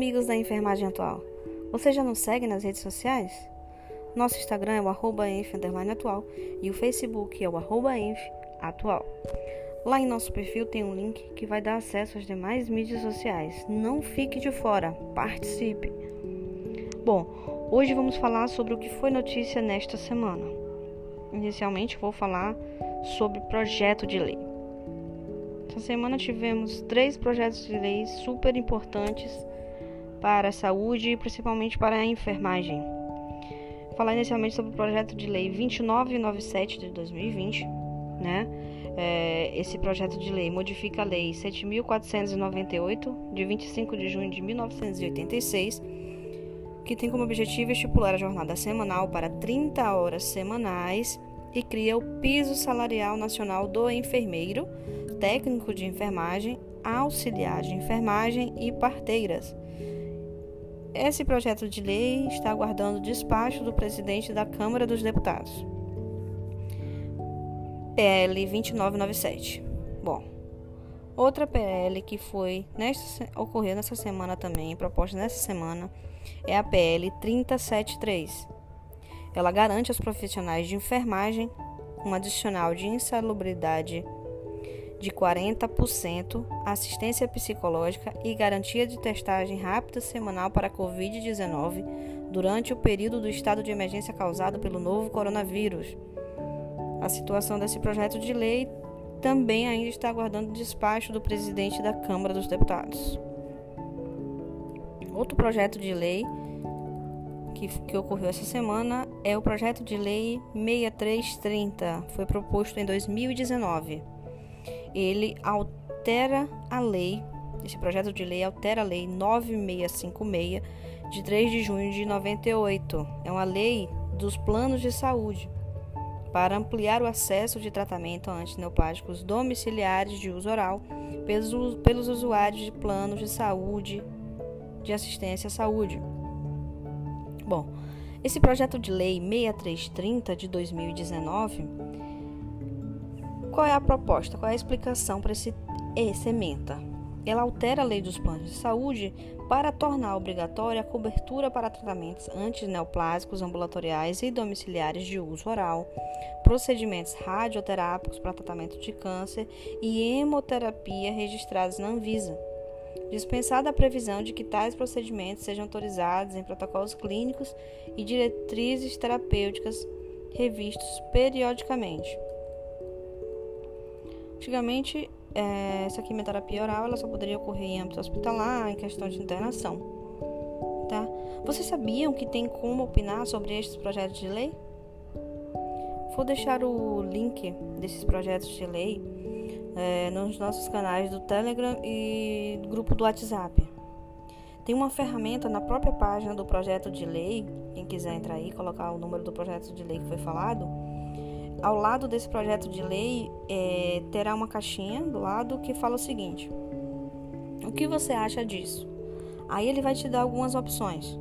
amigos da Enfermagem Atual. Você já nos segue nas redes sociais? Nosso Instagram é o arroba atual e o Facebook é o arroba atual. Lá em nosso perfil tem um link que vai dar acesso às demais mídias sociais. Não fique de fora, participe! Bom, hoje vamos falar sobre o que foi notícia nesta semana. Inicialmente vou falar sobre projeto de lei. Essa semana tivemos três projetos de lei super importantes para a saúde e principalmente para a enfermagem. Vou falar inicialmente sobre o projeto de lei 2997 de 2020, né? É, esse projeto de lei modifica a lei 7.498 de 25 de junho de 1986, que tem como objetivo estipular a jornada semanal para 30 horas semanais e cria o piso salarial nacional do enfermeiro técnico de enfermagem, auxiliar de enfermagem e parteiras. Esse projeto de lei está aguardando despacho do presidente da Câmara dos Deputados. PL 2997. Bom, outra PL que foi nesta, ocorreu nessa semana também, proposta nessa semana, é a PL 373. Ela garante aos profissionais de enfermagem um adicional de insalubridade de 40%, assistência psicológica e garantia de testagem rápida semanal para a Covid-19 durante o período do estado de emergência causado pelo novo coronavírus. A situação desse projeto de lei também ainda está aguardando despacho do presidente da Câmara dos Deputados. Outro projeto de lei que, que, ocorreu essa semana é o projeto de lei 6330, foi proposto em 2019 ele altera a lei, esse projeto de lei altera a lei 9656 de 3 de junho de 98. É uma lei dos planos de saúde para ampliar o acesso de tratamento antineopláticos domiciliares de uso oral pelos, pelos usuários de planos de saúde de assistência à saúde. Bom, esse projeto de lei 6330 de 2019 qual é a proposta? Qual é a explicação para esse essa ementa? Ela altera a lei dos planos de saúde para tornar obrigatória a cobertura para tratamentos antineoplásicos ambulatoriais e domiciliares de uso oral, procedimentos radioterápicos para tratamento de câncer e hemoterapia registrados na Anvisa. Dispensada a previsão de que tais procedimentos sejam autorizados em protocolos clínicos e diretrizes terapêuticas revistos periodicamente. Antigamente, é, essa quimioterapia oral ela só poderia ocorrer em âmbito hospitalar, em questão de internação. Tá? Vocês sabiam que tem como opinar sobre estes projetos de lei? Vou deixar o link desses projetos de lei é, nos nossos canais do Telegram e do grupo do WhatsApp. Tem uma ferramenta na própria página do projeto de lei, quem quiser entrar aí, colocar o número do projeto de lei que foi falado, ao lado desse projeto de lei é, terá uma caixinha do lado que fala o seguinte: O que você acha disso? Aí ele vai te dar algumas opções,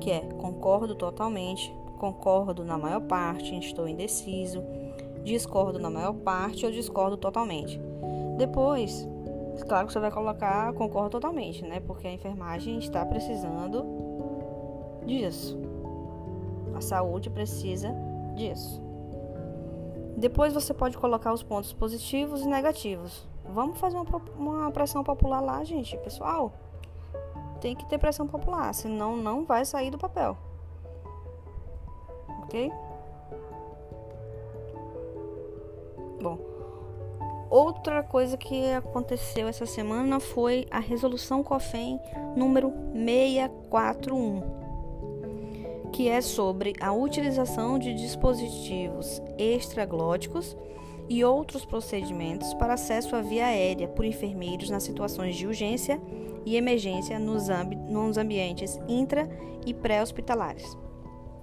que é concordo totalmente, concordo na maior parte, estou indeciso, discordo na maior parte ou discordo totalmente. Depois, claro que você vai colocar concordo totalmente, né? Porque a enfermagem está precisando disso. A saúde precisa disso. Depois você pode colocar os pontos positivos e negativos. Vamos fazer uma, uma pressão popular lá, gente. Pessoal, tem que ter pressão popular, senão não vai sair do papel. Ok? Bom, outra coisa que aconteceu essa semana foi a resolução COFEM número 641 que é sobre a utilização de dispositivos extraglóticos e outros procedimentos para acesso à via aérea por enfermeiros nas situações de urgência e emergência nos, ambi nos ambientes intra e pré-hospitalares.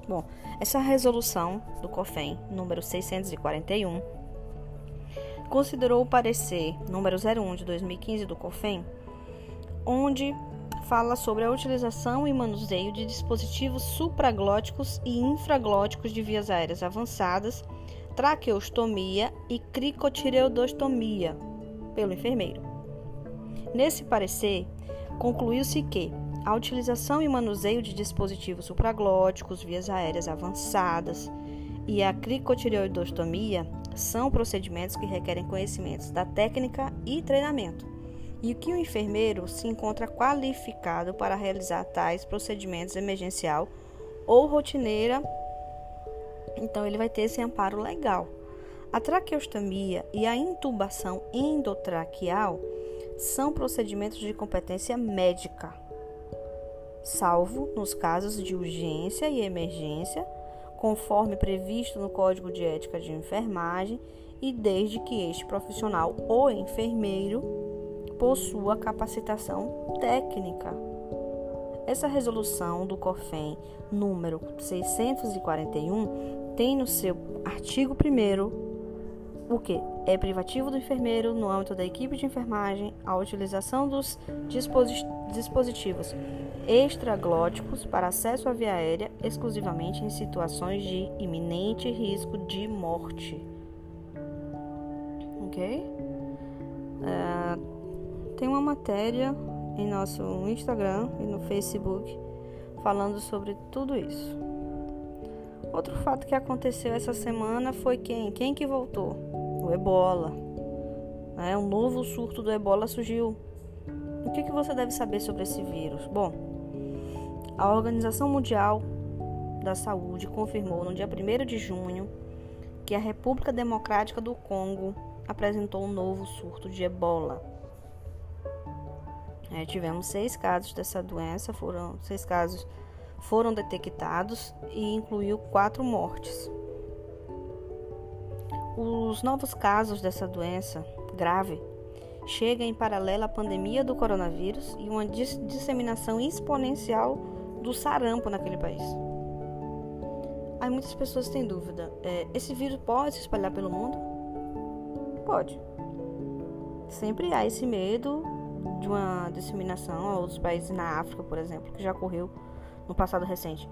Bom, essa resolução do COFEM, número 641, considerou o parecer número 01 de 2015 do COFEM, onde fala sobre a utilização e manuseio de dispositivos supraglóticos e infraglóticos de vias aéreas avançadas, traqueostomia e cricotireoidostomia pelo enfermeiro. Nesse parecer, concluiu-se que a utilização e manuseio de dispositivos supraglóticos, vias aéreas avançadas e a cricotireoidostomia são procedimentos que requerem conhecimentos da técnica e treinamento, e que o enfermeiro se encontra qualificado para realizar tais procedimentos emergencial ou rotineira, então ele vai ter esse amparo legal. A traqueostomia e a intubação endotraqueal são procedimentos de competência médica salvo nos casos de urgência e emergência, conforme previsto no Código de Ética de Enfermagem e desde que este profissional ou enfermeiro possua capacitação técnica. Essa resolução do COFEM número 641 tem no seu artigo 1 o que é privativo do enfermeiro no âmbito da equipe de enfermagem a utilização dos dispositivos extraglóticos para acesso à via aérea exclusivamente em situações de iminente risco de morte. Ok? Uh, tem uma matéria em nosso Instagram e no Facebook falando sobre tudo isso. Outro fato que aconteceu essa semana foi quem? Quem que voltou? O ebola. É, um novo surto do ebola surgiu. O que, que você deve saber sobre esse vírus? Bom, a Organização Mundial da Saúde confirmou no dia 1 de junho que a República Democrática do Congo apresentou um novo surto de ebola. É, tivemos seis casos dessa doença, foram seis casos foram detectados e incluiu quatro mortes. Os novos casos dessa doença grave chegam em paralelo à pandemia do coronavírus e uma disseminação exponencial do sarampo naquele país. Aí muitas pessoas têm dúvida: é, esse vírus pode se espalhar pelo mundo? Pode. Sempre há esse medo de uma disseminação a outros países na África, por exemplo, que já ocorreu no passado recente.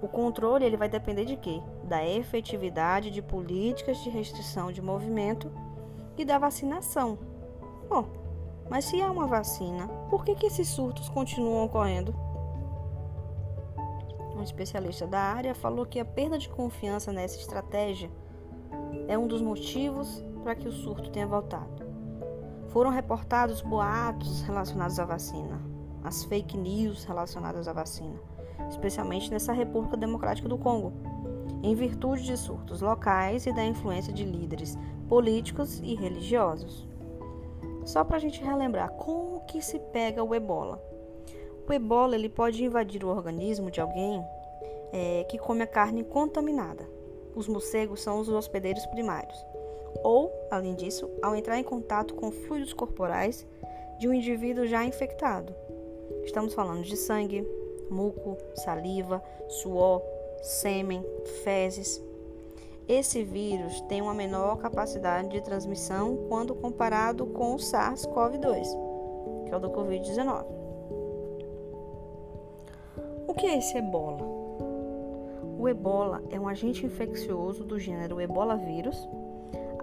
O controle ele vai depender de quê? Da efetividade de políticas de restrição de movimento e da vacinação. Bom, mas se há uma vacina, por que, que esses surtos continuam ocorrendo? um especialista da área, falou que a perda de confiança nessa estratégia é um dos motivos para que o surto tenha voltado. Foram reportados boatos relacionados à vacina, as fake news relacionadas à vacina, especialmente nessa República Democrática do Congo, em virtude de surtos locais e da influência de líderes políticos e religiosos. Só para a gente relembrar como que se pega o ebola. O ebola ele pode invadir o organismo de alguém é, que come a carne contaminada. Os morcegos são os hospedeiros primários. Ou, além disso, ao entrar em contato com fluidos corporais de um indivíduo já infectado. Estamos falando de sangue, muco, saliva, suor, sêmen, fezes. Esse vírus tem uma menor capacidade de transmissão quando comparado com o SARS-CoV-2, que é o do Covid-19. O que é esse ebola? O ebola é um agente infeccioso do gênero ebola vírus.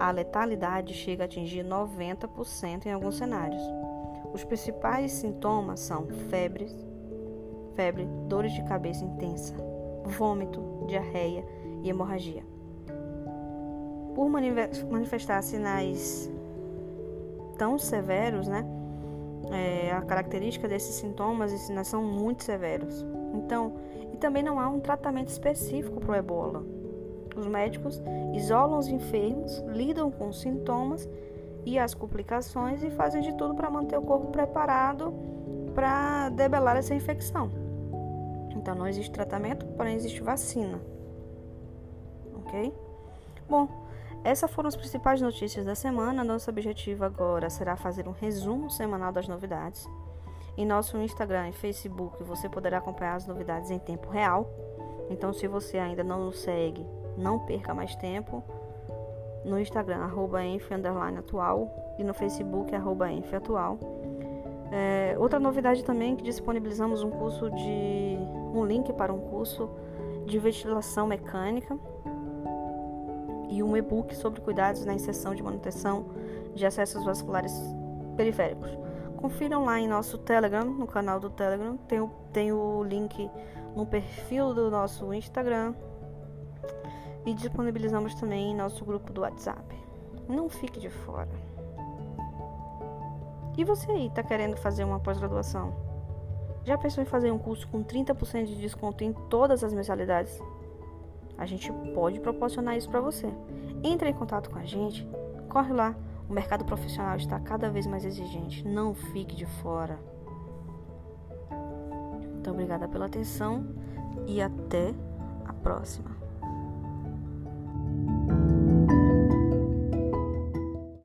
A letalidade chega a atingir 90% em alguns cenários. Os principais sintomas são febre, febre, dores de cabeça intensa, vômito, diarreia e hemorragia. Por manifestar sinais tão severos, né? É, a característica desses sintomas e são muito severos. Então, e também não há um tratamento específico para o ebola. Os médicos isolam os enfermos, lidam com os sintomas e as complicações e fazem de tudo para manter o corpo preparado para debelar essa infecção. Então não existe tratamento, porém existe vacina. Ok? Bom, essas foram as principais notícias da semana. Nosso objetivo agora será fazer um resumo semanal das novidades. Em nosso Instagram e Facebook você poderá acompanhar as novidades em tempo real. Então, se você ainda não nos segue, não perca mais tempo. No Instagram, arroba atual e no Facebook, arroba atual. É, outra novidade também é que disponibilizamos um curso de um link para um curso de ventilação mecânica e um e-book sobre cuidados na inserção de manutenção de acessos vasculares periféricos Confiram lá em nosso Telegram, no canal do Telegram. Tem o, tem o link no perfil do nosso Instagram. E disponibilizamos também em nosso grupo do WhatsApp. Não fique de fora. E você aí, está querendo fazer uma pós-graduação? Já pensou em fazer um curso com 30% de desconto em todas as mensalidades? A gente pode proporcionar isso para você. Entre em contato com a gente, corre lá. O mercado profissional está cada vez mais exigente. Não fique de fora. Muito obrigada pela atenção e até a próxima.